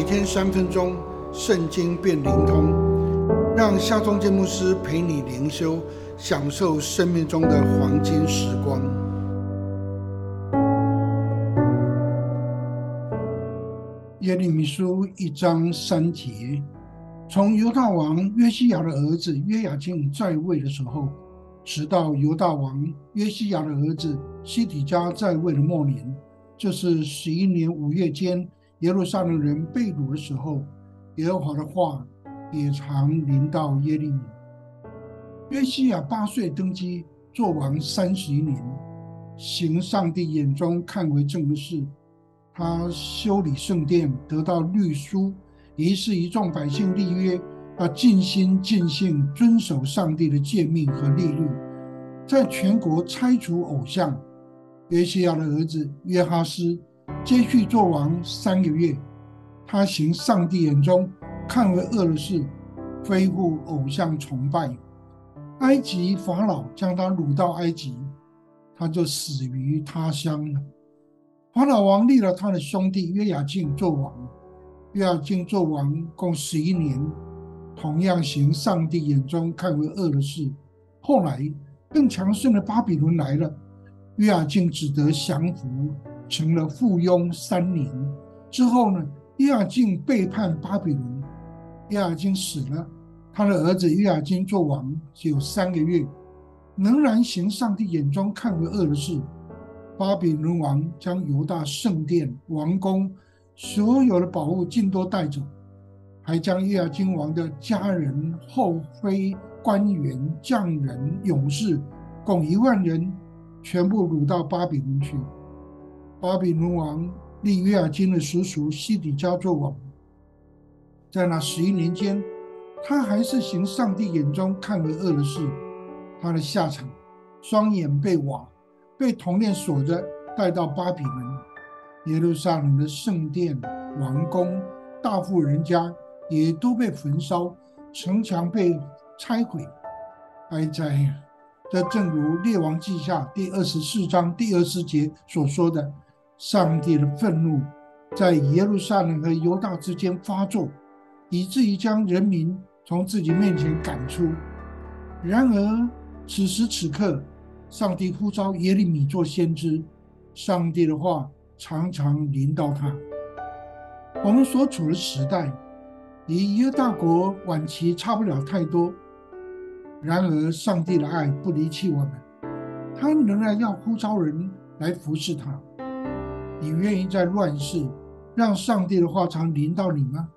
每天三分钟，圣经变灵通，让夏忠建牧师陪你灵修，享受生命中的黄金时光。耶利米书一章三节，从犹大王约西亚的儿子约雅敬在位的时候，直到犹大王约西亚的儿子西底家在位的末年。就是十一年五月间，耶路撒冷人被掳的时候，耶和华的话也常临到耶利米。约西亚八岁登基，做王三十一年，行上帝眼中看为正的事。他修理圣殿，得到律书，于是一众百姓立约，要尽心尽性遵守上帝的诫命和律律，在全国拆除偶像。约西亚的儿子约哈斯接续做王三个月，他行上帝眼中看为恶的事，恢复偶像崇拜。埃及法老将他掳到埃及，他就死于他乡了。法老王立了他的兄弟约雅敬做王，约雅敬做王共十一年，同样行上帝眼中看为恶的事。后来更强盛的巴比伦来了。约雅敬只得降服，成了附庸三年。之后呢，约雅敬背叛巴比伦，约雅敬死了，他的儿子约雅金做王只有三个月，仍然行上帝眼中看为恶的事。巴比伦王将犹大圣殿、王宫所有的宝物尽都带走，还将约雅金王的家人、后妃、官员、匠人、勇士共一万人。全部掳到巴比伦去。巴比伦王利约亚金的叔叔西底家做王，在那十一年间，他还是行上帝眼中看为恶的事。他的下场，双眼被挖，被铜链锁着，带到巴比伦。耶路撒冷的圣殿、王宫、大富人家也都被焚烧，城墙被拆毁，哀哉呀！这正如《列王记下》第二十四章第二十节所说的：“上帝的愤怒在耶路撒冷和犹大之间发作，以至于将人民从自己面前赶出。”然而，此时此刻，上帝呼召耶利米做先知，上帝的话常常临到他。我们所处的时代，与犹大国晚期差不了太多。然而，上帝的爱不离弃我们，他仍然要呼召人来服侍他。你愿意在乱世让上帝的话常临到你吗？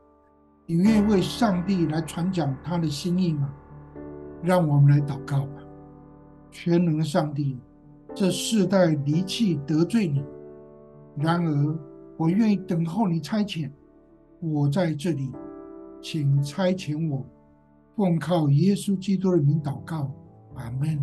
你愿意为上帝来传讲他的心意吗？让我们来祷告吧。全能的上帝，这世代离弃得罪你，然而我愿意等候你差遣。我在这里，请差遣我。奉靠耶稣基督的名祷告，阿门。